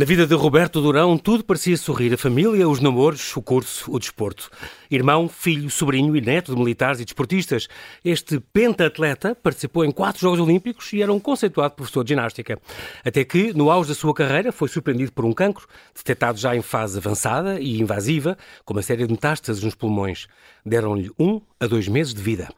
Na vida de Roberto Durão, tudo parecia sorrir. A família, os namoros, o curso, o desporto. Irmão, filho, sobrinho e neto de militares e desportistas. Este penta-atleta participou em quatro Jogos Olímpicos e era um conceituado professor de ginástica. Até que, no auge da sua carreira, foi surpreendido por um cancro, detectado já em fase avançada e invasiva, com uma série de metástases nos pulmões. Deram-lhe um a dois meses de vida.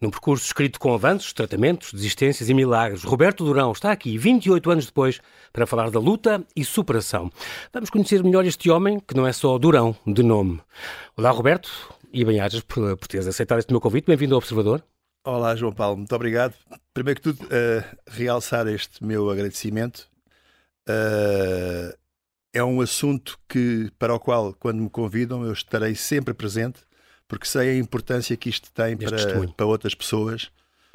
Num percurso escrito com avanços, tratamentos, desistências e milagres, Roberto Durão está aqui, 28 anos depois, para falar da luta e superação. Vamos conhecer melhor este homem, que não é só Durão, de nome. Olá, Roberto, e bem-ajas por, por teres aceitado este meu convite. Bem-vindo ao Observador. Olá, João Paulo, muito obrigado. Primeiro que tudo, uh, realçar este meu agradecimento. Uh, é um assunto que, para o qual, quando me convidam, eu estarei sempre presente, porque sei a importância que isto tem para, para outras pessoas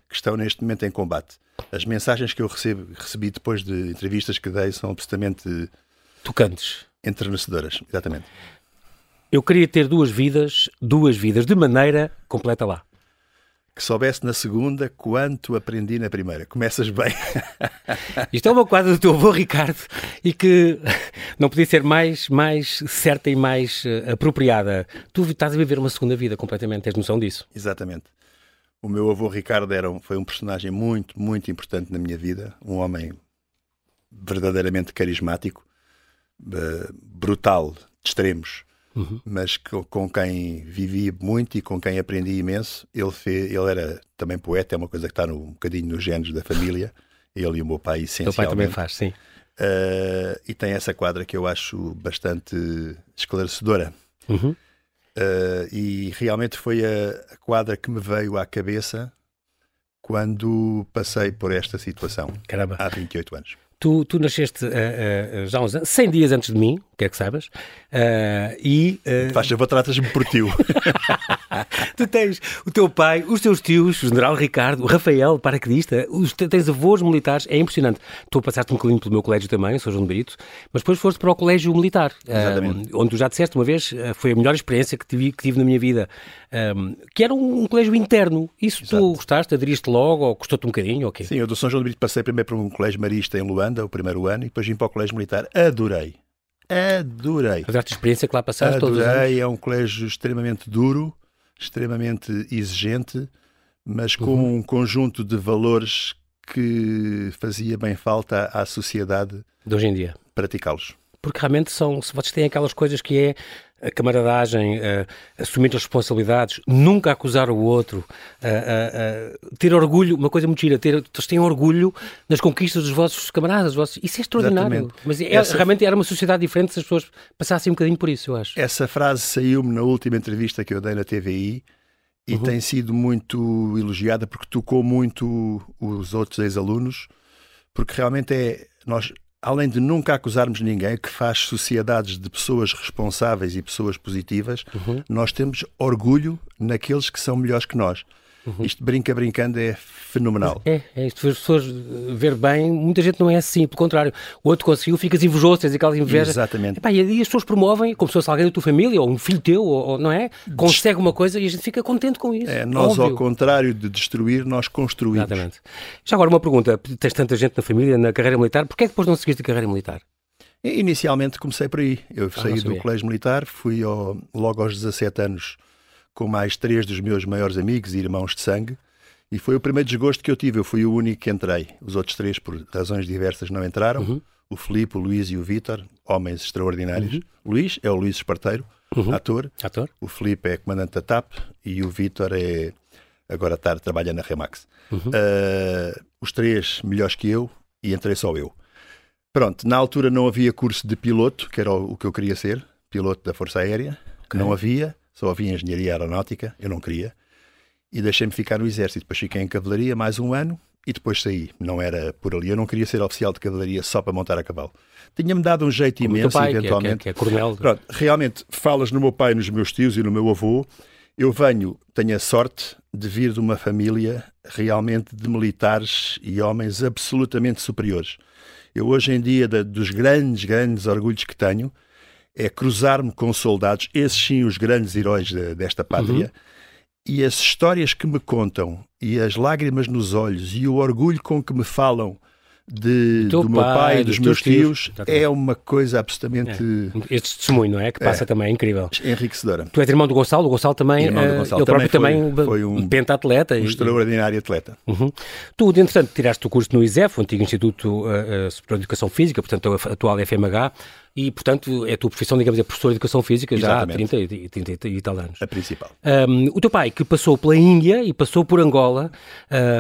que estão neste momento em combate. As mensagens que eu recebo, recebi depois de entrevistas que dei são absolutamente tocantes, enternecedoras, exatamente. Eu queria ter duas vidas, duas vidas, de maneira completa lá. Que soubesse na segunda quanto aprendi na primeira. Começas bem. Isto é uma quadra do teu avô Ricardo e que não podia ser mais, mais certa e mais uh, apropriada. Tu estás a viver uma segunda vida completamente, tens noção disso? Exatamente. O meu avô Ricardo era um, foi um personagem muito, muito importante na minha vida. Um homem verdadeiramente carismático, uh, brutal, de extremos, uhum. mas com, com, quem vivi muito e com quem aprendi imenso. Ele, fez, ele era também poeta, é uma coisa que está no, um bocadinho nos genes da família. Ele e o meu pai, essencialmente. O pai também faz, sim. Uh, e tem essa quadra que eu acho bastante esclarecedora. Uhum. Uh, e realmente foi a, a, quadra que me veio à cabeça quando passei por esta situação Caramba. há 28 anos. Tu, tu nasceste uh, uh, já uns 100 dias antes de mim, quer que saibas, uh, e... Uh... Faz favor, tratas-me por tio. tu tens o teu pai, os teus tios, o general Ricardo, o Rafael, paraquedista, os, tens avós militares, é impressionante. Tu passaste um bocadinho pelo meu colégio também, sou João de Brito, mas depois foste para o colégio militar, onde tu já disseste uma vez, foi a melhor experiência que tive, que tive na minha vida, um, que era um, um, colégio interno. Isso Exato. tu gostaste, aderiste logo, ou custou-te um bocadinho? Okay? Sim, eu do São João de Brito passei primeiro para um colégio marista em Luanda, o primeiro ano, e depois vim para o colégio militar. Adorei. Adorei. A experiência que lá passaste Adorei, todos é um colégio extremamente duro, extremamente exigente, mas com uhum. um conjunto de valores que fazia bem falta à sociedade de hoje em dia praticá-los porque realmente são, se vocês têm aquelas coisas que é a camaradagem, assumir as responsabilidades, nunca acusar o outro, ter orgulho, uma coisa muito gira, ter, vocês têm orgulho nas conquistas dos vossos camaradas, vossos, isso é extraordinário. Exatamente. Mas é, Essa... realmente era uma sociedade diferente se as pessoas passassem um bocadinho por isso, eu acho. Essa frase saiu-me na última entrevista que eu dei na TVI e uhum. tem sido muito elogiada porque tocou muito os outros ex-alunos, porque realmente é. Nós, além de nunca acusarmos ninguém, que faz sociedades de pessoas responsáveis e pessoas positivas, uhum. nós temos orgulho naqueles que são melhores que nós. Uhum. Isto brinca brincando é fenomenal. É, é isto. As pessoas ver bem, muita gente não é assim, pelo contrário. O outro conseguiu, ficas invejoso, tens aquela inveja. Exatamente. Epá, e as pessoas promovem, como se fosse alguém da tua família, ou um filho teu, ou, não é? Consegue uma coisa e a gente fica contente com isso. É, nós, óbvio. ao contrário de destruir, nós construímos. Exatamente. Já agora uma pergunta: tens tanta gente na família, na carreira militar, porquê é que depois não seguiste a carreira militar? Inicialmente comecei por aí. Eu ah, saí do colégio militar, fui ao, logo aos 17 anos com mais três dos meus maiores amigos e irmãos de sangue e foi o primeiro desgosto que eu tive. Eu fui o único que entrei. Os outros três, por razões diversas, não entraram. Uhum. O Filipe, o Luís e o Vítor, homens extraordinários. Uhum. Luís é o Luís Esparteiro, uhum. ator. ator. O Filipe é comandante da TAP e o Vítor é agora está, trabalha na Remax. Uh, os três melhores que eu e entrei só eu. Pronto, na altura não havia curso de piloto, que era o, que eu queria ser, piloto da Força Aérea. Okay. Não havia, só havia engenharia aeronáutica, eu não queria e deixei-me ficar no exército. Depois fiquei em cavalaria mais um ano e depois saí. Não era por ali. Eu não queria ser oficial de cavalaria só para montar a cavalo. Tinha-me dado um jeito Como imenso, pai, eventualmente. Que é, que é, que é coronel. Pronto, realmente, falas no meu pai, nos meus tios e no meu avô. Eu venho, tenho a sorte de vir de uma família realmente de militares e homens absolutamente superiores. Eu, hoje em dia, dos grandes, grandes orgulhos que tenho, é cruzar-me com soldados, esses sim os grandes heróis de, desta pátria, uhum e as histórias que me contam, e as lágrimas nos olhos, e o orgulho com que me falam de, do, do meu pai, dos, dos meus tios, tios é uma coisa absolutamente. É. Este testemunho, não é? Que passa é. também, é incrível. Enriquecedora. Tu és irmão do Gonçalo, o Gonçalo também. Irmão do eh, Gonçalo. Ele também próprio foi, também foi um pentatleta. Um e... extraordinário atleta. Uhum. Tu, entretanto, tiraste o curso no ISEF, o antigo Instituto uh, Superior de Educação Física, portanto, a atual FMH, e, portanto, é a tua profissão, digamos, é professor de Educação Física Exatamente. já há 30, e 30 e tal anos. A principal. Um, o teu pai, que passou pela Índia e passou por Angola,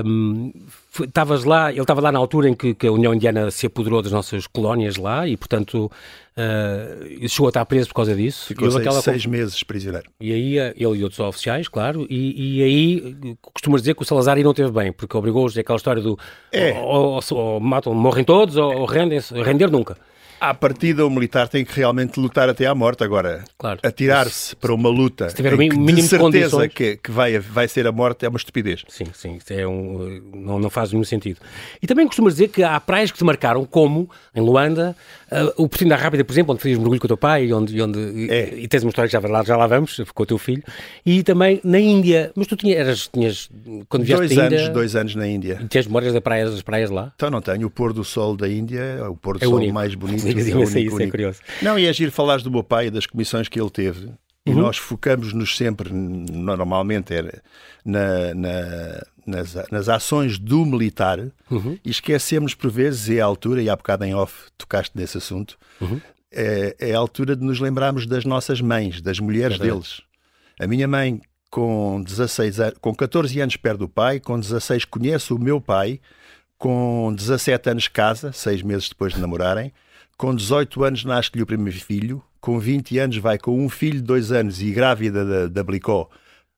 um, estavas lá, ele estava lá na altura em que, que, a União Indiana se apoderou das nossas colónias lá e, portanto, uh, chegou a estar preso por causa disso. Ficou seis, aquela... seis meses prisioneiro. E aí, ele e outros oficiais, claro, e, e aí costumas dizer que o Salazar aí não teve bem, porque obrigou-os aquela história do é. ou, ou, ou, matam, morrem todos ou, ou rendem-se, render nunca. À partida, o militar tem que realmente lutar até à morte. Agora, claro. atirar-se para uma luta se tiver o mínimo de certeza que, que vai, vai ser a morte é uma estupidez. Sim, sim, é um, não, não faz nenhum sentido. E também costumas dizer que há praias que te marcaram, como em Luanda, uh, o Portinho da Rápida, por exemplo, onde fazias mergulho com o teu pai, onde, onde, é. e, e tens uma história que já lá, já lá vamos, com o teu filho, e também na Índia. Mas tu tinhas, eras, tinhas quando vieste dois anos, Índia, dois anos na Índia. E tens memórias das praias, das praias lá? Então não tenho. O pôr do sol da Índia é o pôr do é sol único. mais bonito Digas é único, isso, é curioso. Não, e é giro falares do meu pai e das comissões que ele teve. E uhum. nós focamos-nos sempre, normalmente, era na, na, nas, nas ações do militar uhum. e esquecemos por vezes, é a altura, e há bocado em off tocaste nesse assunto, uhum. é, é, a altura de nos lembrarmos das nossas mães, das mulheres é deles. A minha mãe, com 16 anos, com 14 anos perde o pai, com 16 conhece o meu pai, com 17 anos casa, seis meses depois de namorarem, com 18 anos nasce-lhe o primeiro filho, com 20 anos vai com um filho de dois anos e grávida da, da Blicó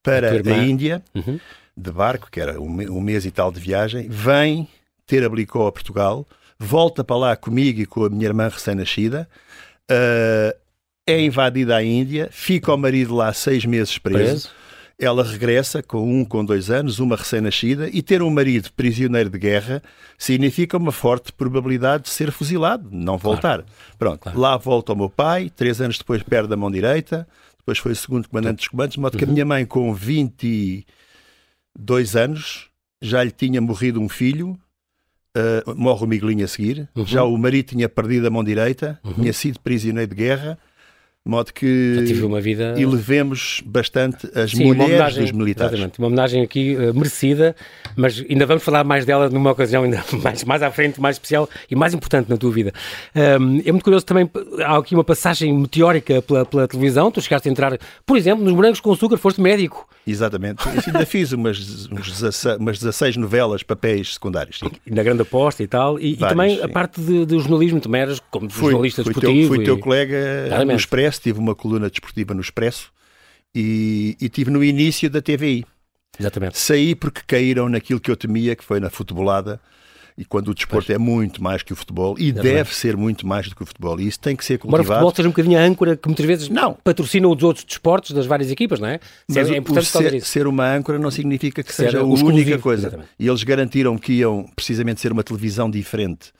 para a, a Índia, uhum. de barco, que era um, um, mês e tal de viagem, vem ter a Blicó a Portugal, volta para lá comigo e com a minha irmã recém-nascida, uh, é invadida a Índia, fica o marido lá seis meses preso. preso ela regressa com um com dois anos, uma recém-nascida, e ter um marido prisioneiro de guerra significa uma forte probabilidade de ser fuzilado, não voltar. Claro. Pronto, claro. lá volta o meu pai, três anos depois perde a mão direita, depois foi o segundo comandante dos comandos, de modo que a uhum. minha mãe, com 22 anos, já lhe tinha morrido um filho, uh, morre o Miguelinho a seguir, uhum. já o marido tinha perdido a mão direita, uhum. tinha sido prisioneiro de guerra, de modo que tive uma vida... elevemos bastante as Sim, mulheres dos militares. Exatamente, uma homenagem aqui uh, merecida, mas ainda vamos falar mais dela numa ocasião ainda mais, mais à frente, mais especial e mais importante na tua vida. Um, é muito curioso também, há aqui uma passagem meteórica pela, pela, televisão, tu chegaste a entrar, por exemplo, nos Morangos com Açúcar, foste médico. Exatamente, Eu ainda fiz umas, umas 16 novelas, papéis secundários. Sim. Na Grande Aposta e tal, e, Vários, e também sim. a parte de, de, jornalismo, também eras como fui, jornalista fui desportivo. Teu, fui e... teu colega no Expresso Expresso, tive uma coluna desportiva no Expresso e, e tive no início da TVI. Exatamente. Saí porque caíram naquilo que eu temia, que foi na futebolada, e quando o desporto pois. é muito mais que o futebol e deve ser muito mais do que o futebol e isso tem que ser cultivado. Embora o futebol seja um bocadinho a âncora que muitas vezes não. patrocina os outros desportos das várias equipas, não é? Mas é importante ser, ser, uma âncora não significa que ser seja a única coisa. Exatamente. E eles garantiram que iam precisamente ser uma televisão diferente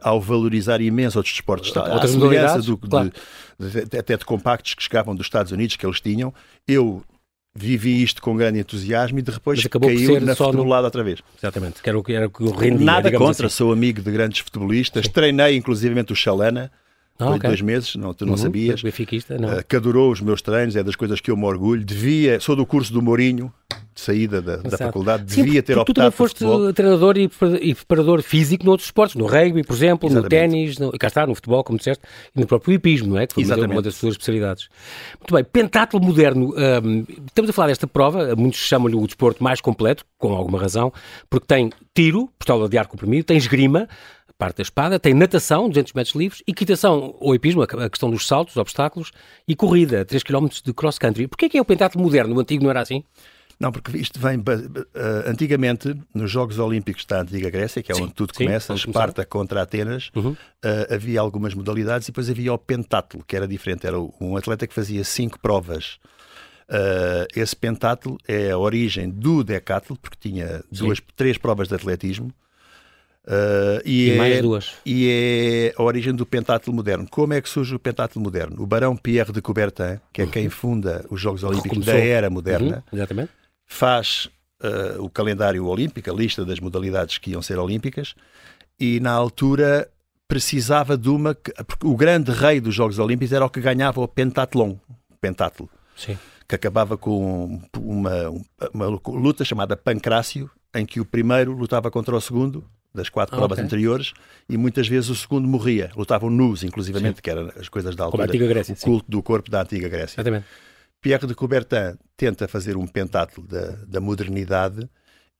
ao valorizar imenso outros desportos. Outras modalidades, do, claro. de, de, até de compactos que chegavam dos Estados Unidos, que eles tinham. Eu vivi isto com grande entusiasmo e de repente caiu na futebolada outra vez. Exatamente, que era o que, era o que eu rendia, Nada contra, assim. sou amigo de grandes futebolistas, Sim. treinei inclusivamente o Chalana, ah, foi okay. dois meses, não, tu não uhum, sabias. Não. Uh, que adorou os meus treinos, é das coisas que eu me orgulho. Devia, sou do curso do Mourinho, de saída da, da faculdade, Sim, devia ter optado tu também foste treinador e, e preparador físico noutros esportes, no rugby, por exemplo, Exatamente. no ténis, no, cá está, no futebol, como disseste, e no próprio hipismo, não é? Que foi Exatamente. uma das suas especialidades. Muito bem, pentatlo moderno. Um, estamos a falar desta prova, muitos chamam-lhe o desporto mais completo, com alguma razão, porque tem tiro, pistola de ar comprimido, tem esgrima, parte da espada, tem natação, 200 metros livres, equitação ou epismo, a questão dos saltos, obstáculos, e corrida, 3 km de cross-country. Porquê é que é o pentatlo moderno? O antigo não era assim? Não, porque isto vem. Uh, antigamente, nos Jogos Olímpicos da Antiga Grécia, que é sim, onde tudo sim, começa, Esparta contra Atenas, uhum. uh, havia algumas modalidades e depois havia o pentatlo, que era diferente. Era um atleta que fazia cinco provas. Uh, esse pentatlo é a origem do decatlo, porque tinha duas, três provas de atletismo. Uh, e, e é, mais duas. E é a origem do pentatlo moderno. Como é que surge o pentatlo moderno? O barão Pierre de Coubertin, que é quem uhum. funda os Jogos Olímpicos da era moderna, uhum, faz uh, o calendário olímpico, a lista das modalidades que iam ser olímpicas, e na altura precisava de uma. Porque o grande rei dos Jogos Olímpicos era o que ganhava o pentatlon. Pentatlo. Sim. Que acabava com uma, uma luta chamada Pancrácio, em que o primeiro lutava contra o segundo das quatro ah, provas okay. anteriores e muitas vezes o segundo morria. Lutavam nus, inclusivamente, sim. que eram as coisas da altura. Grécia, o culto sim. do corpo da antiga Grécia. Exatamente. Pierre de Coubertin tenta fazer um pentatlo da, da modernidade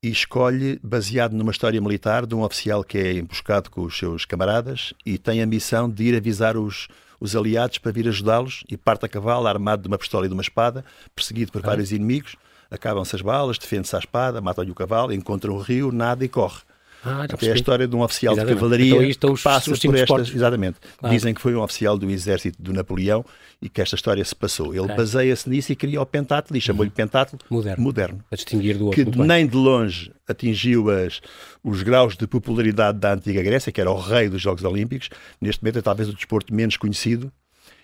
e escolhe, baseado numa história militar, de um oficial que é emboscado com os seus camaradas e tem a missão de ir avisar os, os aliados para vir ajudá-los e parte a cavalo, armado de uma pistola e de uma espada, perseguido por ah. vários inimigos. Acabam-se as balas, defende-se a espada, matam-lhe o cavalo, encontram o rio, nada e corre. Ah, é a história de um oficial exatamente. de cavalaria então, que passa por estas. Exatamente. Claro. Dizem que foi um oficial do exército do Napoleão e que esta história se passou. Ele baseia-se nisso e cria o pentátulo e chamou-lhe uhum. pentátulo moderno. moderno. A distinguir do outro. Que nem de longe atingiu as, os graus de popularidade da antiga Grécia, que era o rei dos Jogos Olímpicos. Neste momento é talvez o desporto menos conhecido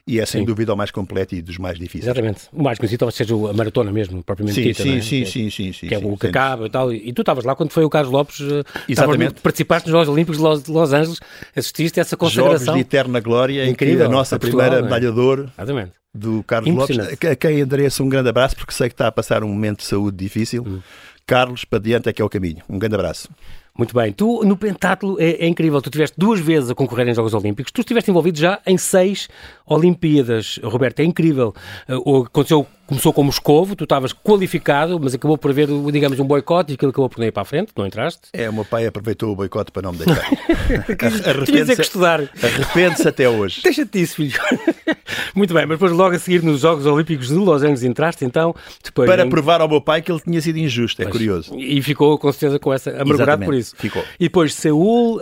e é sem sim. dúvida o mais completo e dos mais difíceis. Exatamente. O mais conhecido talvez seja a maratona mesmo, propriamente sim, dita. Sim, é? sim, que, sim, sim, sim. Que é o que acaba e tal. E tu estavas lá quando foi o Carlos Lopes. Eh, Exatamente. Participaste nos Jogos Olímpicos de Los, Los Angeles, assististe a essa consagração. Jogos de eterna glória, Incrível, em que a nossa Portugal, primeira medalha de ouro Exatamente. do Carlos Lopes, a quem endereço um grande abraço, porque sei que está a passar um momento de saúde difícil. Hum. Carlos, para diante é que é o caminho. Um grande abraço. Muito bem. Tu, no pentátulo, é, é, incrível. Tu tiveste duas vezes a concorrer em Jogos Olímpicos. Tu estiveste envolvido já em seis Olimpíadas, Roberto. É incrível. Uh, aconteceu começou como escovo, tu estavas qualificado, mas acabou por haver, digamos, um boicote e aquilo acabou por não ir para a frente, não entraste? É, o meu pai aproveitou o boicote para não me deixar. Tinhas é que estudar. Arrepende-se até hoje. Deixa-te isso, filho. Muito bem, mas depois logo a seguir nos Jogos Olímpicos de Los Angeles entraste, então... Depois, para em... provar ao meu pai que ele tinha sido injusto, é pois, curioso. E ficou com certeza com essa, amargurado por isso. ficou. E depois Seul uh,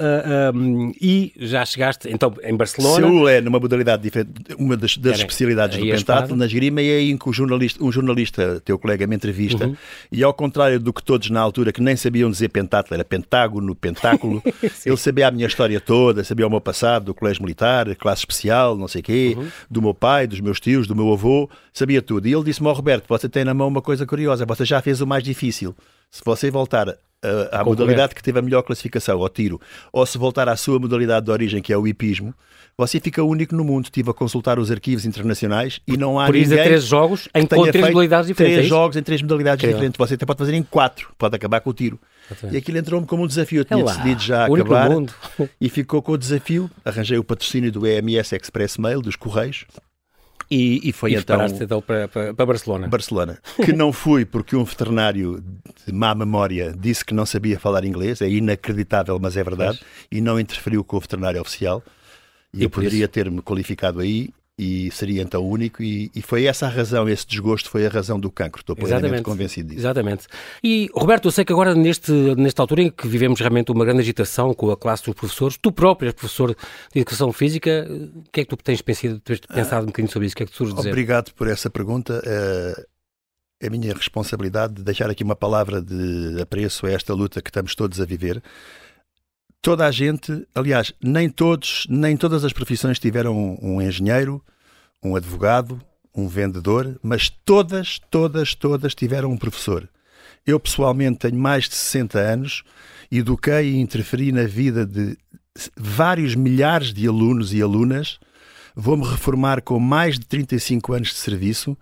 um, e já chegaste, então, em Barcelona. Seul é numa modalidade diferente, uma das, das especialidades do pentatlo, na esgrima, e é aí que o jornalista, um jornalista teu colega me entrevista, uhum. e ao contrário do que todos na altura que nem sabiam dizer pentáculo, era pentágono, pentáculo, ele sabia a minha história toda, sabia o meu passado, do colégio militar, classe especial, não sei o quê, uhum. do meu pai, dos meus tios, do meu avô, sabia tudo. E ele disse-me, ao Roberto, você tem na mão uma coisa curiosa, você já fez o mais difícil. Se você voltar à modalidade que teve a melhor classificação, ao tiro, ou se voltar à sua modalidade de origem, que é o hipismo, você fica único no mundo. Estive a consultar os arquivos internacionais e não há Por isso, ninguém três jogos em três modalidades diferentes. Três é jogos em três modalidades diferentes. Você até pode fazer em quatro, pode acabar com o tiro. E aquilo entrou-me como um desafio. Eu tinha é decidido já acabar e ficou com o desafio. Arranjei o patrocínio do EMS Express Mail, dos Correios. E, e foi e então, então para, para, para, Barcelona. Barcelona. Que não fui porque um veterinário de má memória disse que não sabia falar inglês, é inacreditável, mas é verdade, mas... e não interferiu com o veterinário oficial. E, eu poderia ter-me qualificado aí e seria então único e, e, foi essa a razão, esse desgosto foi a razão do cancro, estou plenamente Exatamente. convencido disso. Exatamente. E Roberto, eu sei que agora neste, nesta altura em que vivemos realmente uma grande agitação com a classe dos professores, tu próprio és professor de Educação Física, o que é que tu tens pensado, tens pensado um bocadinho sobre isso, o que é que tu dizer? Obrigado por essa pergunta. É, é a minha responsabilidade de deixar aqui uma palavra de apreço a esta luta que estamos todos a viver toda a gente, aliás, nem todos, nem todas as profissões tiveram um, engenheiro, um advogado, um vendedor, mas todas, todas, todas tiveram um professor. Eu pessoalmente tenho mais de 60 anos, eduquei e interferi na vida de vários milhares de alunos e alunas. Vou-me reformar com mais de 35 anos de serviço,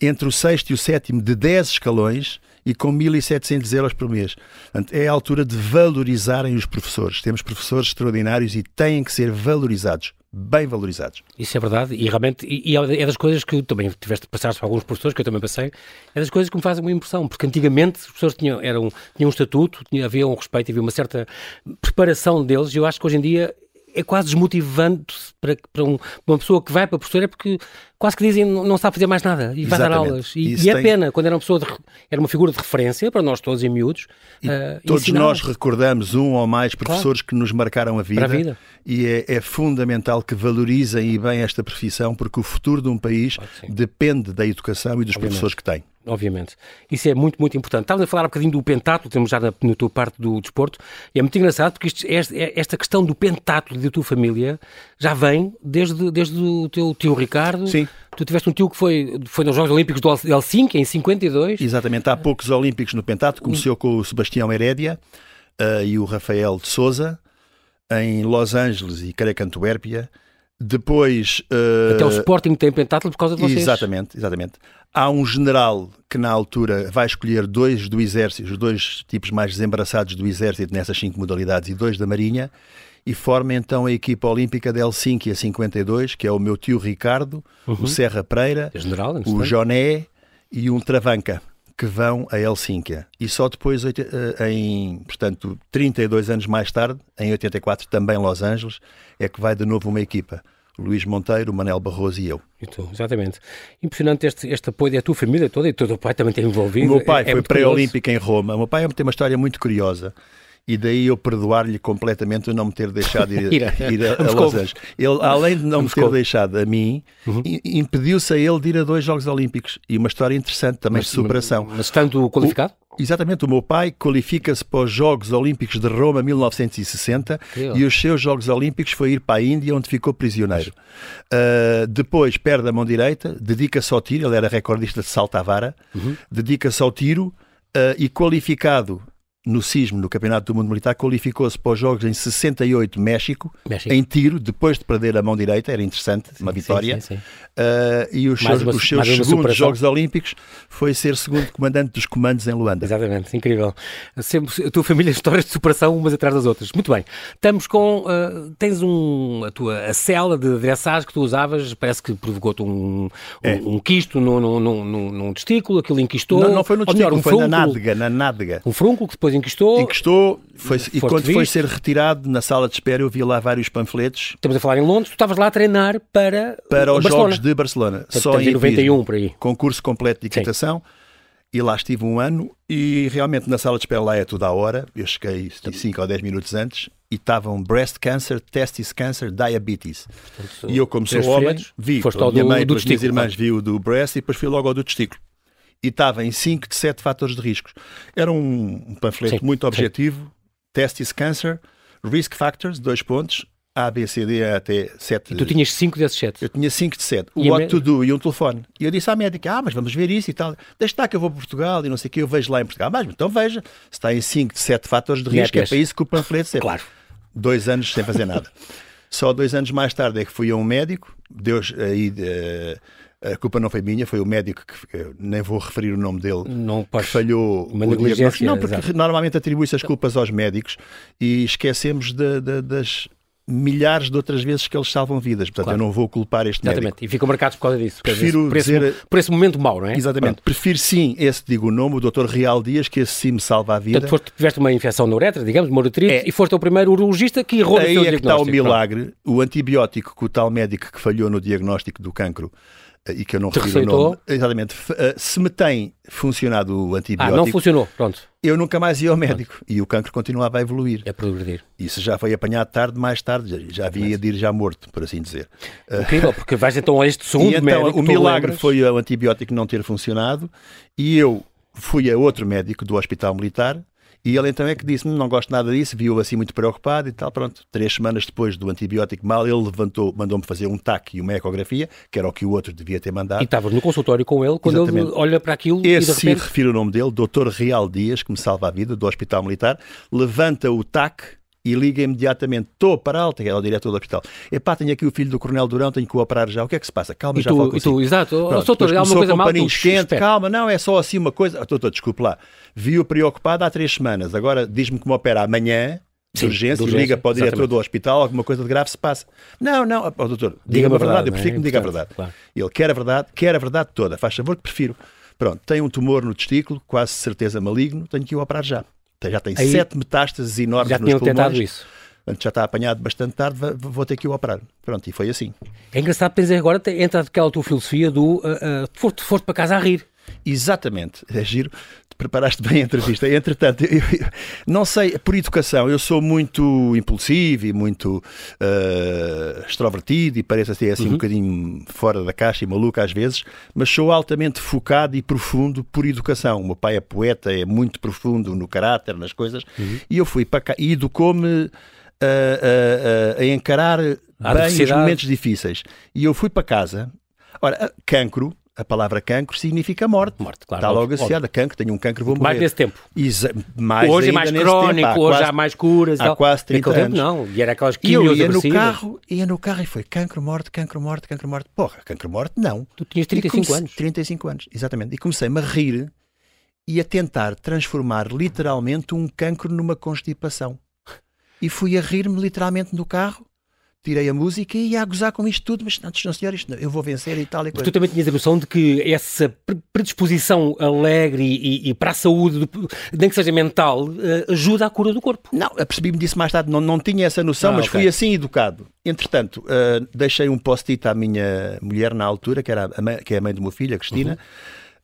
entre o sexto e o sétimo de 10 escalões e com 1.700 euros por mês. Portanto, é a altura de valorizarem os professores. Temos professores extraordinários e têm que ser valorizados bem valorizados. Isso é verdade e realmente e, é, é das coisas que também tiveste passar por alguns professores que eu também passei, é das coisas que me fazem uma impressão, porque antigamente os professores tinham, eram, tinham um estatuto, tinha, havia um respeito, havia uma certa preparação deles e eu acho que hoje em dia é quase desmotivante para, para, um, uma pessoa que vai para a professora é porque quase que dizem não sabe fazer mais nada e vai Exatamente. dar aulas. E, e é tem... pena, quando era uma pessoa, de, era uma figura de referência para nós todos em miúdos. E uh, todos nós recordamos um ou mais professores claro. que nos marcaram a vida, a vida. e é, é, fundamental que valorizem e bem esta profissão porque o futuro de um país depende da educação e dos Obviamente. professores que tem obviamente. Isso é muito, muito importante. Estavas a falar um bocadinho do pentátulo, temos já na, na tua parte do desporto, e é muito engraçado porque isto, é, esta questão do pentátulo da tua família já vem desde, desde o teu tio Ricardo. Sim. Tu tiveste um tio que foi, foi nos Jogos Olímpicos de Helsinki, em 52. Exatamente, há poucos Olímpicos no pentátulo, começou com o Sebastião Herédia uh, e o Rafael de Souza. em Los Angeles e creio que Antuérpia. Depois. Uh, Até o Sporting tem pentáculo por causa de vocês. Exatamente, exatamente. Há um general que na altura vai escolher dois do exército, os dois tipos mais desembaraçados do exército nessas cinco modalidades e dois da marinha e forma então a equipa olímpica de Helsinki a 52, que é o meu tio Ricardo, uhum. o Serra Pereira, general, o Joné e um Travanca que vão a Helsínquia. E só depois, eh, em, portanto, 32 anos mais tarde, em 84, também Los Angeles, é que vai de novo uma equipa. Luís Monteiro, Manel Barroso e eu. E tu, exatamente. Impressionante este, este apoio da tua família toda e o teu pai também tem envolvido. O meu pai é, foi é pré-olímpico em Roma. O meu pai tem uma história muito curiosa e daí eu perdoar-lhe completamente o não me ter deixado ir, ir, a, ir a, a Los Angeles. Ele, além de não me ter deixado a mim, uhum. impediu-se a ele de ir a dois Jogos Olímpicos. E uma história interessante também mas, de superação. Mas estando qualificado? Exatamente, o meu pai qualifica-se para os Jogos Olímpicos de Roma 1960 e os seus Jogos Olímpicos foi ir para a Índia, onde ficou prisioneiro. Uh, depois perde a mão direita, dedica-se ao tiro, ele era recordista de salto à vara, uhum. dedica-se ao tiro uh, e qualificado no sismo no Campeonato do Mundo Militar, qualificou-se para os Jogos em 68, México, México, em tiro, depois de perder a mão direita, era interessante, sim, uma vitória. Sim, sim, uh, e os seus, uma, os seus segundos superação. Jogos Olímpicos foi ser segundo comandante dos comandos em Luanda. Exatamente, incrível. Sempre, a tua família, histórias de superação umas atrás das outras. Muito bem. Estamos com. Uh, tens um. A tua a cela de dressage que tu usavas, parece que provocou-te um, um, é. um, quisto num testículo, aquilo enquistou. Não, não foi no testículo, melhor, um foi frúnculo, na nádega, na nádega. Um frúnculo que depois depois encostou. Encostou, foi, e quando foi ser retirado na sala de espera, eu vi lá vários panfletos. Estamos a falar em Londres, tu estavas lá a treinar para, para os Barcelona. Jogos de Barcelona. Só em 91 por aí. Concurso completo de equitação. Sim. E lá estive um ano e realmente na sala de espera lá é tudo à hora. Eu cheguei 5 ou 10 minutos antes e estavam breast cancer, testis cancer, diabetes. Portanto, e eu, como sou homem, vi. Foste a minha do, mãe, do as minhas irmãs, viu do breast e depois fui logo ao do testículo e estava em 5 de 7 fatores de riscos. Era um, um panfleto sim, muito objetivo. Sim. Testis Cancer, Risk Factors, dois pontos, A, B, C, D, até 7. E tu tinhas 5 desses 7? Eu tinha 5 de 7. O What to Do e um telefone. E eu disse à médica, ah, mas vamos ver isso e tal. Deixa estar que eu vou para Portugal e não sei o que, eu vejo lá em Portugal. Mas então veja, se está em 5 de 7 fatores de risco, é para isso que o panfleto serve. Claro. Dois anos sem fazer nada. Só dois anos mais tarde é que fui a um médico, Deus aí... Uh, a culpa não foi minha, foi o médico que nem vou referir o nome dele, não que falhou uma o diagnóstico. Não, porque exato. normalmente atribui-se as culpas aos médicos e esquecemos de, de, das milhares de outras vezes que eles salvam vidas. Portanto, claro. eu não vou culpar este Exatamente. médico. E ficam marcados por causa disso. Prefiro por, dizer... esse, por esse momento mau, não é? Exatamente. Pronto. Prefiro sim esse, digo o nome, o Dr. Real Dias, que esse sim me salva a vida. Portanto, foste, tiveste uma infecção na uretra, digamos, uma uretrite, é. e foste o primeiro urologista que errou Aí no é que está o milagre. Pronto. O antibiótico que o tal médico que falhou no diagnóstico do cancro e que eu não Te refiro receitou? o nome. Exatamente. Eh, se me tem funcionado o antibiótico. Ah, não funcionou, pronto. Eu nunca mais ia ao médico pronto. e o cancro continuava a evoluir. É progredir. Isso já foi apanhado tarde, mais tarde, já havia de ir já morto, por assim dizer. Incrível, porque vais então a este segundo e então, médico. O milagre foi o antibiótico não ter funcionado e eu fui a outro médico do Hospital Militar e ele então é que disse: Não gosto nada disso, viu assim muito preocupado e tal. Pronto, três semanas depois do antibiótico mal, ele levantou, mandou-me fazer um TAC e uma ecografia, que era o que o outro devia ter mandado. E estavas no consultório com ele quando Exatamente. ele olha para aquilo Esse, e repente... sim, refiro o nome dele, Dr. Real Dias, que me salva a vida, do Hospital Militar, levanta o TAC e liga imediatamente. Estou para alta, que é o diretor do hospital. Epá, tenho aqui o filho do Coronel Durão, tenho que o operar já. O que é que se passa? Calma, e já tu, falo consigo. E tu, exato. Pronto, doutor, há uma coisa mal. quente, calma, não, é só assim uma coisa. Ah, doutor, desculpe lá. Vi-o preocupado há três semanas. Agora diz-me que me opera amanhã. De Sim, urgência, de urgência, liga para o diretor exatamente. do hospital, alguma coisa de grave se passa. Não, não, oh, doutor, diga-me a verdade, eu prefiro é? que me diga a verdade. Claro. Ele quer a verdade, quer a verdade toda, faz favor que prefiro. Pronto, tem um tumor no testículo, quase certeza maligno, tenho que o operar já. Já tem Aí, sete metástases enormes já nos pulmões. isso já está apanhado bastante tarde, vou ter que o operar. Pronto, e foi assim. É engraçado pensar agora, entra aquela tua filosofia do uh, uh, foste, foste para casa a rir. Exatamente, é giro. Preparaste bem a entrevista. Entretanto, eu, eu, não sei, por educação, eu sou muito impulsivo e muito uh, extrovertido e parece assim, assim uhum. um bocadinho fora da caixa e maluco às vezes, mas sou altamente focado e profundo por educação. O meu pai é poeta, é muito profundo no caráter, nas coisas, uhum. e eu fui para cá e educou-me a, a, a encarar a bem os momentos difíceis. E eu fui para casa. Ora, cancro a palavra cancro significa morte. Morte, claro. Está logo óbvio, associada. Cancro, tenho um cancro, vou morrer. Mais nesse tempo. Exa mais hoje é mais crónico, tempo. Há hoje quase- há mais curas. há quase 30 Naquele tempo anos. não. E era aquelas E eu ia no carro, ia no carro e foi cancro, morte, cancro, morte, cancro, morte. Porra, cancro, morte, não. Tu tinhas E 35 comecei- anos. 35 anos, exatamente. E comecei-me a rir e a tentar transformar literalmente um cancro numa constipação. E fui a rir-me literalmente no carro, tirei a música e ia a gozar com isto tudo, mas não, não senhor, isto não, eu vou vencer e tal e coisa. tu também tinhas a noção de que essa pre- predisposição alegre e, e para a saúde, do- nem que seja mental, eh, ajuda à cura do corpo. Não, apercebi-me disso mais tarde, não, não tinha essa noção, Ah, mas ok. fui assim educado. Entretanto, ah, deixei um post-it à minha mulher na altura, que, era a mãe, que é a mãe de uma filha, Cristina,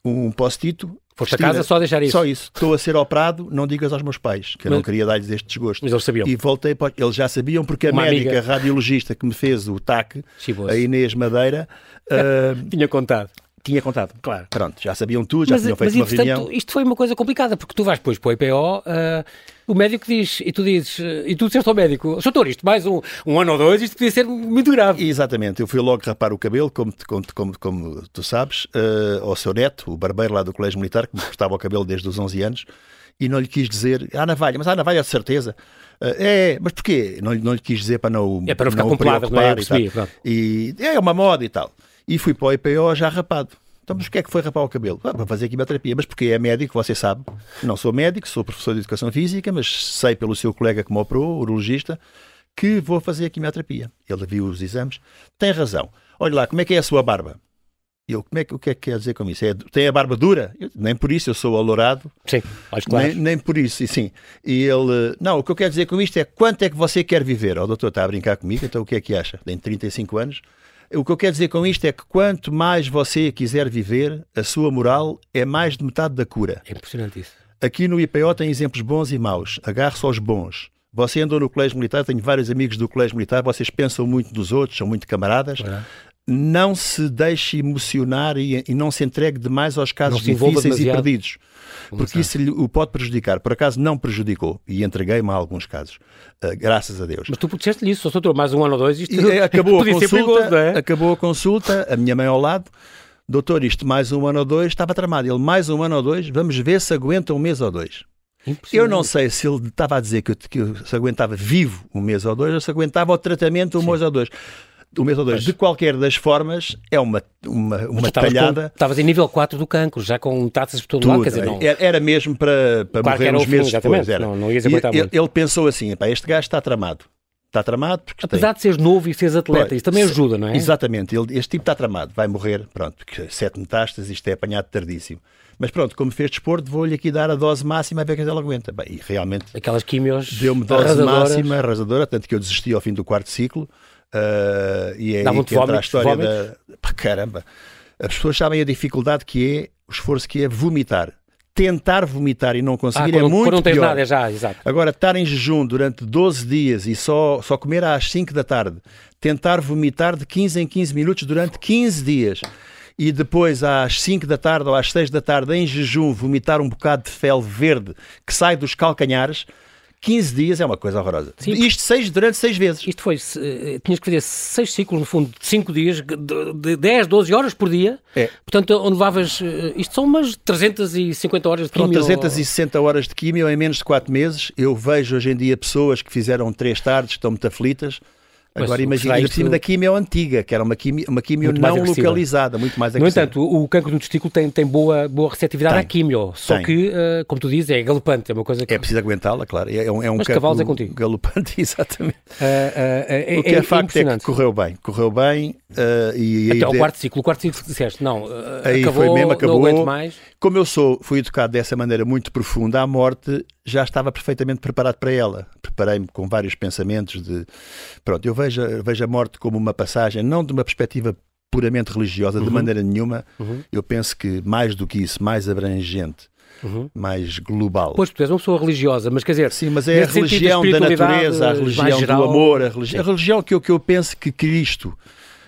um post-it. Foste a Cristina, casa só deixar isso. Só isso. Estou a ser operado, não digas aos meus pais, que eu Mas- não queria dar-lhes este desgosto. Mas eles sabiam. E voltei para. Eles já sabiam, porque a Uma médica amiga. radiologista que me fez o TAC, a Inês Madeira, ah, Tinha contado. Tinha contado. Claro. Pronto, já sabiam tudo, já Mas, tinham mas feito uma entretanto, reunião. isto foi uma coisa complicada, porque tu vais depois para o IPO, ah, o médico diz, e tu dizes, eh, e tu disseste ao médico, doutor, isto mais um, um ano ou dois, isto podia ser muito grave. Exatamente, eu fui logo rapar o cabelo, como, como, como, como tu sabes, eh, ao seu neto, o barbeiro lá do Colégio Militar, que me cortava o cabelo desde os 11 anos, e não lhe quis dizer, ah, navalha, mas a navalha de certeza. Eh, é, mas porquê? Não, lhe- não lhe quis dizer para não, É para não ficar o com não é? E percebi, pronto. E é uma moda e tal. E fui para o IPO já rapado. Então, mas o que é que foi rapar o cabelo? Ah, para fazer quimioterapia. Mas porque é médico, você sabe. Não sou médico, sou professor de Educação Física, mas sei pelo seu colega que me operou, urologista, que vou fazer a quimioterapia. Ele viu os exames. Tem razão. Olha lá, como é que é a sua barba? E eu, como é que, o que é que quer dizer com isso? É, tem a barba dura? Eu, nem por isso, eu sou alourado. Sim, olhos claros. Nem, nem por isso, e sim. E ele, não, o que eu quero dizer com isto é quanto é que você quer viver? O doutor está a brincar comigo, então o que é que acha? Tem 35 anos. O que eu quero dizer com isto é que quanto mais você quiser viver, a sua moral é mais de metade da cura. É impressionante isso. Aqui no IPO tem exemplos bons e maus. Agarre-se aos bons. Você andou no colégio militar, tenho vários amigos do colégio militar, vocês pensam muito nos outros, são muito camaradas. Claro. Não se deixe emocionar e, e não se entregue demais aos casos difíceis e demasiado. perdidos. Porque isso lhe o pode prejudicar. Por acaso não prejudicou. E entreguei-me a alguns casos. Ah, graças a Deus. Mas tu disseste-lhe isso, doutor, mais um ano ou dois, isto E, eh, acabou a consulta, perigoso, não é? acabou a consulta, a minha mãe ao lado, doutor, isto mais um ano ou dois, estava tramado. Ele, mais um ano ou dois, vamos ver se aguenta um mês ou dois. Eu não sei se ele estava a dizer que, eu- que eu se aguentava vivo um mês ou dois ou se aguentava o tratamento um mês ou dois. Ou dois. Mas- De qualquer das formas, é uma, uma, uma talhada. Estavas em nível 4 do cancro, já com taças por todo lado, Tudo. quer dizer, não... Era, era mesmo para, para Claro morrer uns o fim, meses exatamente. depois. Era. Não- não ias E aguentar muito. ele pensou assim: "Epá, este gajo está tramado. Está tramado porque tem- Apesar de seres novo e seres atleta, Pois, isso também se- ajuda, não é? Exatamente, ele, este tipo está tramado, vai morrer, pronto, porque sete metástases, isto é apanhado tardíssimo. Mas pronto, como fez desporto, vou-lhe aqui dar a dose máxima a ver que ele aguenta. Bem, e realmente Aquelas quimios deu-me dose máxima, arrasadora, tanto que eu desisti ao fim do quarto ciclo. Ah, e é aí que entra a vómitos, história vómitos? da. Pá, Caramba, as pessoas sabem a dificuldade que é, o esforço que é vomitar. Tentar vomitar e não Ah, conseguir quando, é muito quando não tens pior. nada, é já, exato. Agora, estar em jejum durante 12 dias e só, só comer às 5 da tarde, tentar vomitar de 15 em 15 minutos durante 15 dias e depois às 5 da tarde ou às 6 da tarde em jejum vomitar um bocado de fel verde que sai dos calcanhares, 15 dias é uma coisa horrorosa. Sim. Isto seis, durante 6 vezes. Isto foi, eh, tinhas que fazer seis ciclos, no fundo, de 5 dias, de, de 10, 12 horas por dia. É. Portanto, onde levavas, eh, isto são umas 350 horas de Com quimio. 360 horas de químio em menos de 4 meses, eu vejo hoje em dia pessoas que fizeram 3 tardes, estão muito aflitas. Mas Agora imagina, ainda por cima da químio antiga, que era uma químio, uma Muito mais não localizada, muito mais No agressiva. entanto, o, o cancro do testículo tem, tem boa, boa receptividade Tem. à quimio, só Tem. que, eh, como tu dizes, é galopante, é uma coisa que... É preciso aguentá-la, claro. É um, é um Mas cavalos é contigo. galopante, exatamente. eh, é, o que é, é facto é que correu bem. Correu bem uh, e Até ao de- quarto ciclo. O quarto ciclo disseste, não, Aí acabou, foi mesmo, não acabou. aguento mais. Como eu sou, fui educado dessa maneira muito profunda à morte, já estava perfeitamente preparado para ela. Preparei-me com vários pensamentos de pronto, eu vejo, vejo a morte como uma passagem, não de uma perspectiva puramente religiosa, de Uhum. maneira nenhuma. Uhum, Eu penso que mais do que isso, mais abrangente, uhum. mais global. Pois, tu és uma pessoa religiosa, mas quer dizer, Sim, mas é a a religião da natureza, a religião geral. do amor, a religião, a religião que, eu, que eu penso que Cristo.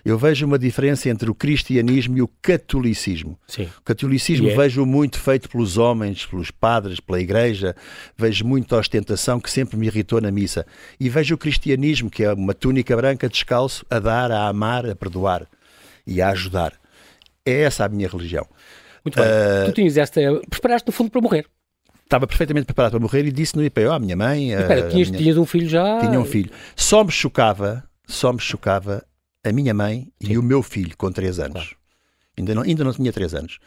Eu vejo uma diferença entre o cristianismo e o catolicismo. sim, O catolicismo E é? vejo muito feito pelos homens, pelos padres, pela igreja, vejo muita ostentação que sempre me irritou na missa. E vejo o cristianismo, que é uma túnica branca descalço, a dar, a amar, a perdoar e a ajudar. É essa a minha religião. Muito bem. Uh, tu tinhas esta. Preparaste no fundo para morrer. Estava perfeitamente preparado para morrer e disse no IPO à minha mãe. Espera, tinhas, minha... tinhas um filho já? Tinha um filho. Só me chocava, só me chocava a minha mãe Sim. e o meu filho com 3 anos. Claro. Ainda, não, ainda não tinha 3 anos.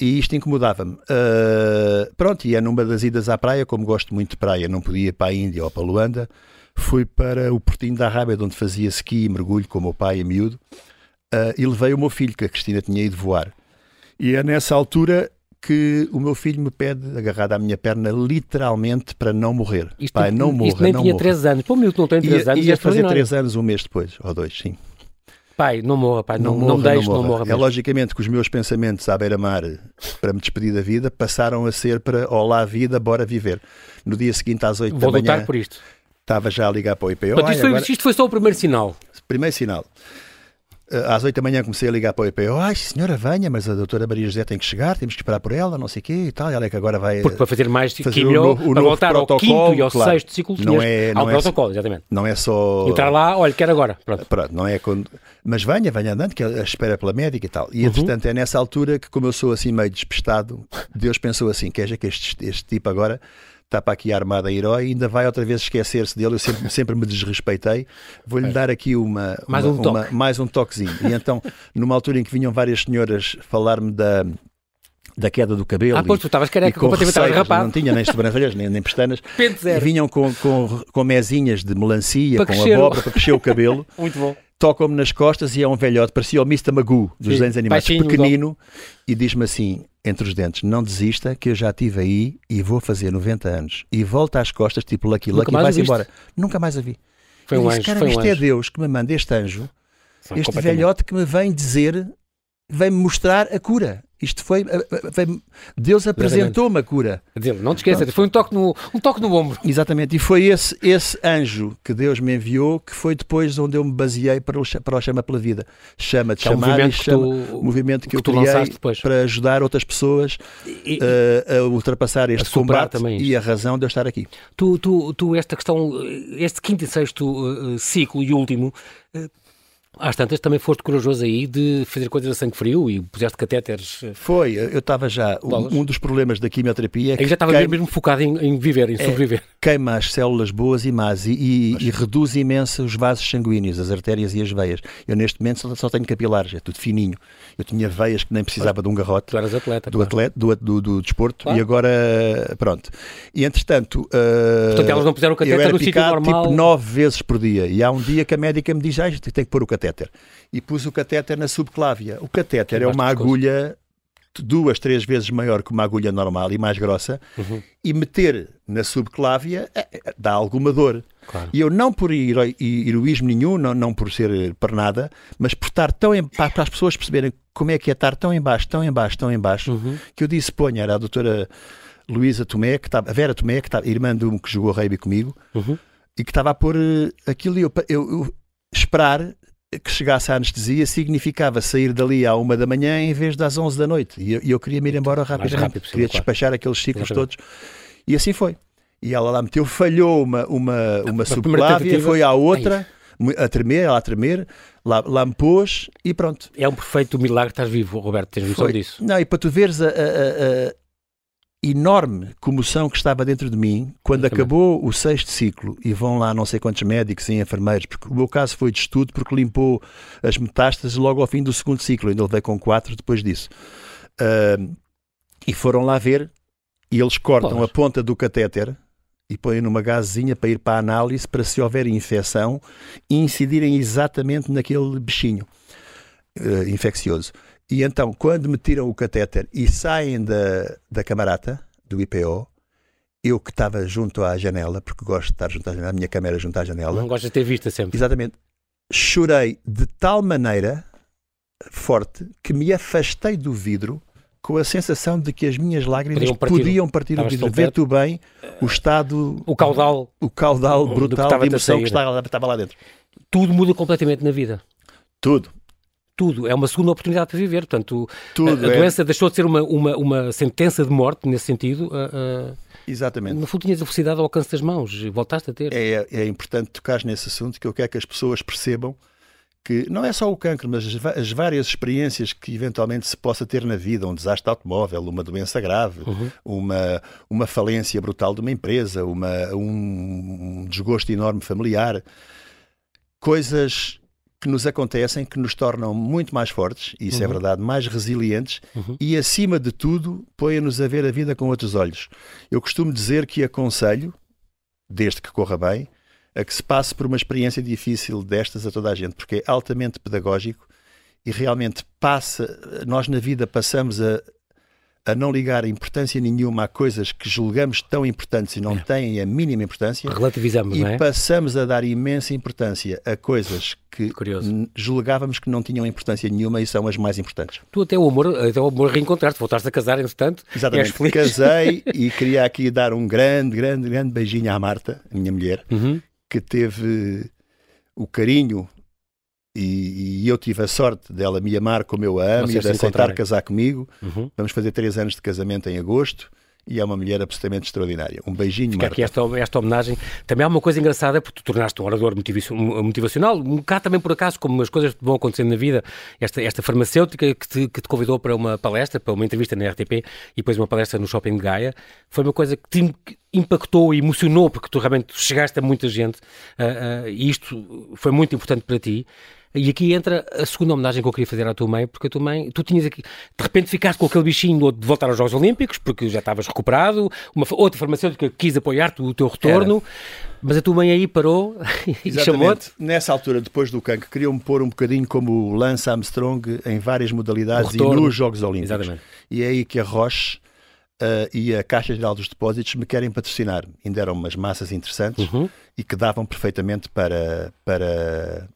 E isto incomodava-me. Uh, pronto, e é numa das idas à praia, como gosto muito de praia, não podia ir para a Índia ou para a Luanda, fui para o Portinho da Arábia, onde fazia ski e mergulho com o meu pai e miúdo, uh, e levei o meu filho, que a Cristina tinha ido voar. E é nessa altura que o meu filho me pede, agarrado à minha perna, literalmente para não morrer. Isto, pai, não morra, isto nem não tinha morra. 3 anos. Pô, meu, não tem 3 anos. Ia, ia fazer 3 anos um mês depois, ou dois, sim. Pai, não morra, pai, não, não, morra, não deixe, não morra. Não morra é logicamente que os meus pensamentos à beira-mar para me despedir da vida passaram a ser para olá vida, bora viver. No dia seguinte às 8 Vou da manhã... Vou por isto. Estava já a ligar para o IPO. Isto, foi, agora... isto foi só o primeiro sinal. Primeiro sinal. Eh, às 8 da manhã comecei a ligar para o IPO. Ai, senhora, venha, mas a doutora Maria José tem que chegar, temos que esperar por ela, não sei o quê e tal. E ela é que agora vai. Porque para fazer mais fazer quimio, o o para voltar ao quinto e ao claro, sexto ciclo, não é, não ao é, protocolo, exatamente. Não é só. Entrar lá, olha, quero agora. Pronto. Pronto, não é quando. Mas venha, venha andando, que ela espera pela médica e tal. E uhum. entretanto é nessa altura que, como eu sou assim meio despestado, Deus pensou assim: queja que este, este tipo agora está para aqui armado a herói ainda vai outra vez esquecer-se dele. Eu sempre, sempre me desrespeitei. Vou-lhe dar aqui uma, mais, uma, um toque. Uma, mais um toquezinho. E então, numa altura em que vinham várias senhoras falar-me da da queda do cabelo. Ah, pois, tu estavas careca, completamente rapado. Não tinha nem sobrancelhas, nem, nem pestanas. Pente zero. E vinham com, com, com mesinhas de melancia, para com abóbora, para crescer o cabelo. Muito bom. Tocam-me nas costas e é um velhote, parecia o Mr. Magoo dos desenhos animados, Baixinho, pequenino, e diz-me assim: entre os dentes, não desista, que eu já estive aí e vou fazer 90 anos. E volta às costas, tipo Lucky Lucky, e vai-se embora. Nunca mais a vi. Foi um disse, anjo. Cara, foi isto um é anjo. Deus que me manda este anjo, este velhote que me vem dizer, vem-me mostrar a cura. Isto foi. Deus apresentou-me a cura. Não te esqueças, foi um toque, no, um toque no ombro. Exatamente, e foi esse, esse anjo que Deus me enviou que foi depois onde eu me baseei para o, para o Chama pela Vida. Chama de é chamar movimento e chama, que tu, movimento que, que eu criei para ajudar outras pessoas e, uh, a ultrapassar este combate e a razão de eu estar aqui. Tu, tu, tu esta questão, este quinto e sexto uh, ciclo e último. Uh, às tantas também foste corajoso aí de fazer coisas a sangue frio e puseste catéteres. Eh, Foi, eu estava já. Um, um, dos problemas da quimioterapia é que. Eu já estava queima, mesmo focado em, em viver, em é, sobreviver. Queima as células boas e más e, e, e, reduz imenso os vasos sanguíneos, as artérias e as veias. Eu neste momento só, só tenho capilares, é tudo fininho. Eu tinha veias que nem precisava de um garrote. Tu eras atleta. Do, claro. atleta, do, do, do desporto claro. e agora, pronto. E entretanto. Uh, Portanto, elas não puseram o catéter no sítio normal. tipo nove vezes por dia. E há um dia que a médica me diz: ah, tem que pôr o catéter. E pus o catéter na subclávia. O catéter é uma agulha duas, três vezes maior que uma agulha normal e mais grossa, uhum. e meter na subclávia é, é, dá alguma dor. Claro. E eu não por heroísmo nenhum, não, não por ser para nada, mas por estar tão em, para, para, as pessoas perceberem como é que é estar tão embaixo, tão embaixo, tão embaixo, uhum. que eu disse, ponha, era a doutora Luísa Tomé, que estava, a Vera Tomé, que estava, irmã de um que jogou rugby comigo, uhum. e que estava a pôr eh, aquilo e eu, eu, eu esperar que chegasse a anestesia significava sair dali à uma da manhã em vez das 11 da noite. E eu, eu queria me ir embora rapidamente. Rápido possível, queria despachar claro. aqueles ciclos todos. E assim foi. E ela lá meteu, falhou uma, uma, uma subclávia, foi à outra, a tremer, ela a tremer, lá, lá me pôs e pronto. É um perfeito milagre estar vivo, Roberto, tens noção disso? Não, e para tu veres a, a, a enorme comoção que estava dentro de mim quando acabou o sexto ciclo e vão lá não sei quantos médicos e enfermeiros, porque o meu caso foi de estudo porque limpou as metástases logo ao fim do segundo ciclo, ainda levei com quatro depois disso. Uh, e foram lá ver e eles cortam Poxa. a ponta do catéter e põem numa gazezinha para ir para a análise para se houver infecção e incidirem exatamente naquele bichinho uh, infeccioso. E então, quando me tiram o catéter e saem da, da camarata, do IPO, eu que estava junto à janela, porque gosto de estar junto à janela, a minha câmera junto à janela. Não gosto de ter vista sempre. Exatamente. Chorei de tal maneira forte que me afastei do vidro com a sensação de que as minhas lágrimas podiam partir, podiam partir o vidro. Vê tu bem o estado. O caudal. O caudal brutal de emoção que estava, estava lá dentro. Tudo muda completamente na vida. Tudo tudo. É uma segunda oportunidade para viver. Portanto, tudo, a, a é. doença deixou de ser uma, uma, uma sentença de morte, nesse sentido. Uh, uh, Exatamente. No fundo, tinhas a felicidade ao alcance das mãos. Voltaste a ter. É, é importante tocar nesse assunto, que eu quero que as pessoas percebam que não é só o cancro, mas as, várias experiências que eventualmente se possa ter na vida, um desastre automóvel, uma doença grave, uhum. uma, uma falência brutal de uma empresa, uma, um, um desgosto enorme familiar, coisas que nos acontecem que nos tornam muito mais fortes, e isso é uhum. é verdade, mais resilientes uhum. e, acima de tudo, põem-nos a ver a vida com outros olhos. Eu costumo dizer que aconselho, desde que corra bem, a que se passe por uma experiência difícil destas a toda a gente, porque é altamente pedagógico e realmente passa, nós na vida passamos a, a não ligar importância nenhuma a coisas que julgamos tão importantes e não é. têm a mínima importância. Relativizamos, e não é? passamos a dar imensa importância a coisas que Curioso. julgávamos que não tinham importância nenhuma e são as mais importantes. Tu até o amor, até o amor reencontraste, voltaste a casar, entretanto. Exatamente. Casei e queria aqui dar um grande, grande, grande beijinho à Marta, a minha mulher, uhum. que teve o carinho e, e, eu tive a sorte dela me amar como eu a amo e de aceitar casar comigo. Uhum. Vamos fazer três anos de casamento em agosto e é uma mulher absolutamente extraordinária. Um beijinho, Fica Marta. aqui esta, esta homenagem. Também há uma coisa engraçada, porque tu tornaste um orador motivacional, um bocado também por acaso, como as coisas vão acontecendo na vida, esta, esta farmacêutica que te, que te convidou para uma palestra, para uma entrevista na RTP e depois uma palestra no Shopping de Gaia, foi uma coisa que te impactou e emocionou, porque tu realmente chegaste a muita gente uh, uh, e isto foi muito importante para ti. E aqui entra a segunda homenagem que eu queria fazer à tua mãe, porque a tua mãe, tu tinhas aqui, de repente ficaste com aquele bichinho de voltar aos Jogos Olímpicos, porque já estavas recuperado, uma outra farmacêutica quis apoiar-te o teu retorno, Era. mas a tua mãe aí parou e chamou-te. Nessa altura, depois do cancro, queriam-me pôr um bocadinho como o Lance Armstrong em várias modalidades e nos Jogos Olímpicos. Exatamente. E é aí que a Roche Uh, e a Caixa Geral dos Depósitos me querem patrocinar. Ainda eram umas massas interessantes uhum. e que davam perfeitamente para, para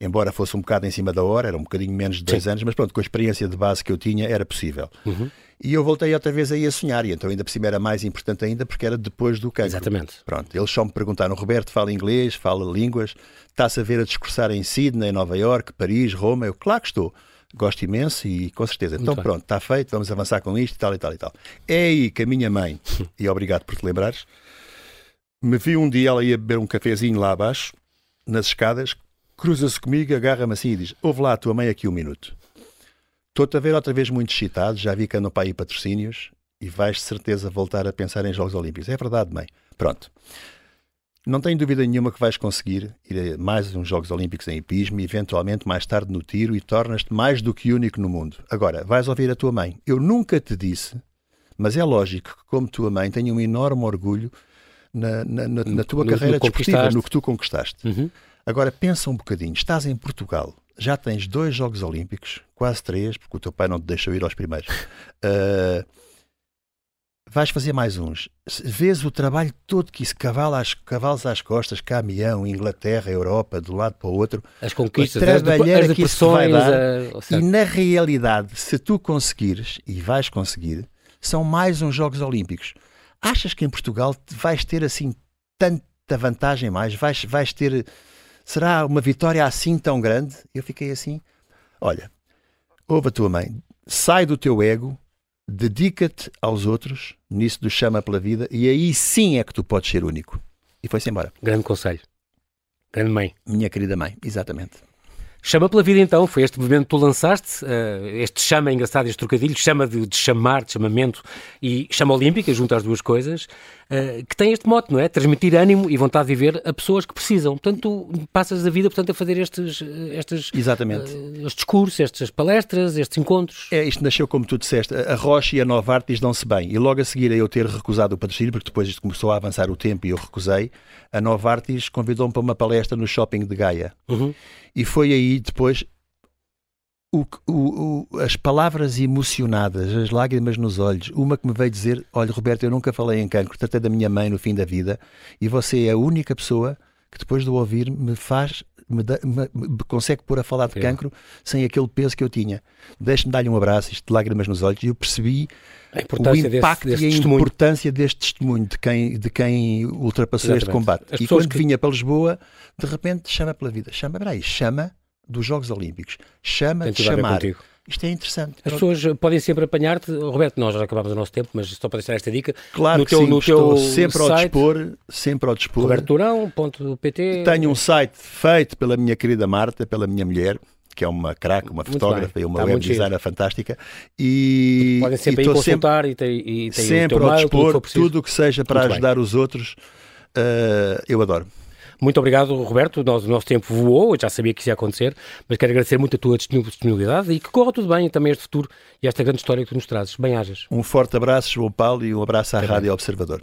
embora fosse um bocado em cima da hora, era um bocadinho menos de dois Sim. anos, mas pronto, com a experiência de base que eu tinha, era possível. Uhum. E eu voltei outra vez aí a sonhar, e então ainda por cima era mais importante ainda porque era depois do cancro. Exatamente. Pronto, eles só me perguntaram, Roberto, fala inglês, fala línguas, está-se a ver a discursar em Sydney, Nova York, Paris, Roma? Eu, claro que estou. Gosto imenso e com certeza. Muito então bem. pronto, está feito, vamos avançar com isto e tal e tal e tal. É aí que a minha mãe, e obrigado por te lembrares, me viu um dia, ela ia beber um cafezinho lá abaixo, nas escadas, cruza-se comigo, agarra-me assim e diz: Ouve lá a tua mãe aqui um minuto. Estou-te a ver outra vez muito excitado, já vi que andam para aí patrocínios e vais de certeza voltar a pensar em Jogos Olímpicos. É verdade, mãe. Pronto. Não tenho dúvida nenhuma que vais conseguir ir a mais uns Jogos Olímpicos em hipismo e eventualmente mais tarde no tiro e tornas-te mais do que único no mundo. Agora, vais ouvir a tua mãe. Eu nunca te disse, mas é lógico que, como tua mãe, tenho um enorme orgulho na, na, na, na tua no, carreira no desportiva, no que tu conquistaste. Uhum. Agora pensa um bocadinho, estás em Portugal, já tens dois Jogos Olímpicos, quase três, porque o teu pai não te deixou ir aos primeiros. Uh, vais fazer mais uns. Vês o trabalho todo que isso, cavalo às, cavalos às costas, caminhão, Inglaterra, Europa, de um lado para o outro. As conquistas, trabalhar as, que isso vai dar. A... E na realidade, se tu conseguires, e vais conseguir, são mais uns Jogos Olímpicos. Achas que em Portugal vais ter assim tanta vantagem mais? Vais, vais ter será uma vitória assim tão grande? Eu fiquei assim: olha, ouve a tua mãe, sai do teu ego, dedica-te aos outros, nisso do chama pela vida, e aí sim é que tu podes ser único. E foi-se embora. Grande conselho. Grande mãe. Minha querida mãe, exatamente. Chama pela vida então, foi este movimento que tu lançaste, uh, este chama engraçado, este trocadilho, chama de, de, chamar, de chamamento e chama olímpica, junto às duas coisas, uh, que tem este mote, não é? Transmitir ânimo e vontade de viver a pessoas que precisam. Portanto, tu passas a vida portanto, a fazer estes, estes, Exatamente. Estes discursos, estas palestras, estes encontros. É, isto nasceu como tu disseste, a Rocha e a Nova Artes dão-se bem. E logo a seguir a eu ter recusado o patrocínio, porque depois isto começou a avançar o tempo e eu recusei, a Nova Artes convidou-me para uma palestra no shopping de Gaia. Uhum. E foi aí depois o, o, o, as palavras emocionadas, as lágrimas nos olhos, uma que me veio dizer: Olha, Roberto, eu nunca falei em cancro, tratei da minha mãe no fim da vida e você é a única pessoa que depois de ouvir me faz. Me, da, me, me consegue pôr a falar de cancro sem aquele peso que eu tinha. Deixe-me dar-lhe um abraço, isto de lágrimas nos olhos, e eu percebi o impacto desse, desse e a testemunho. importância deste testemunho de quem, de quem ultrapassou Exatamente. este combate. As e quando que... vinha para Lisboa, de repente chama pela vida, chama, peraí, chama dos Jogos Olímpicos, chama de chamar. Isto é interessante. As pessoas podem sempre apanhar-te. Roberto, nós já acabámos o nosso tempo, mas só para deixar esta dica. Claro no que teu, sim, no estou teu sempre ao site, dispor, sempre ao dispor. robertorão.pt Tenho um site feito pela minha querida Marta, pela minha mulher, que é uma craque, uma fotógrafa e uma web designer fantástica. E Podem sempre e ir consultar e tem, e tem sempre o teu ao mail, tudo o que dispor, tudo o que seja para Muito bem. ajudar os outros, eh, eu adoro. Muito obrigado, Roberto. Nós- O nosso tempo voou, eu já sabia que isso ia acontecer, mas quero agradecer muito a tua disponibilidade e que corra tudo bem também este futuro e esta grande história que tu nos trazes. Bem-ajas. Um forte abraço, João Paulo, e um abraço à Rádio Observador.